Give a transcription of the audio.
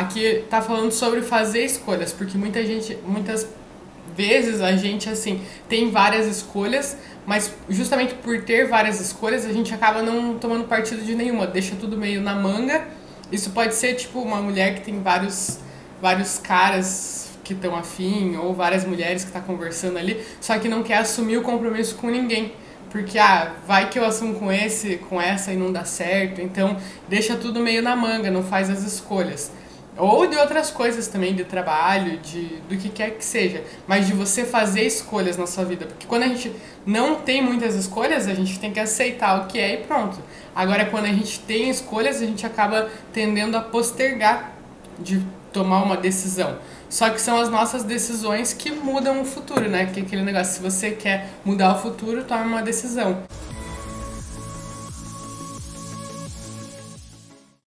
aqui tá falando sobre fazer escolhas, porque muita gente, muitas vezes a gente assim tem várias escolhas, mas justamente por ter várias escolhas a gente acaba não tomando partido de nenhuma, deixa tudo meio na manga. Isso pode ser tipo uma mulher que tem vários vários caras que estão afim ou várias mulheres que tá conversando ali, só que não quer assumir o compromisso com ninguém. Porque, ah, vai que eu assumo com esse, com essa e não dá certo. Então, deixa tudo meio na manga, não faz as escolhas. Ou de outras coisas também, de trabalho, de do que quer que seja. Mas de você fazer escolhas na sua vida. Porque quando a gente não tem muitas escolhas, a gente tem que aceitar o que é e pronto. Agora, quando a gente tem escolhas, a gente acaba tendendo a postergar de tomar uma decisão. Só que são as nossas decisões que mudam o futuro, né? Que é aquele negócio, se você quer mudar o futuro, tome uma decisão.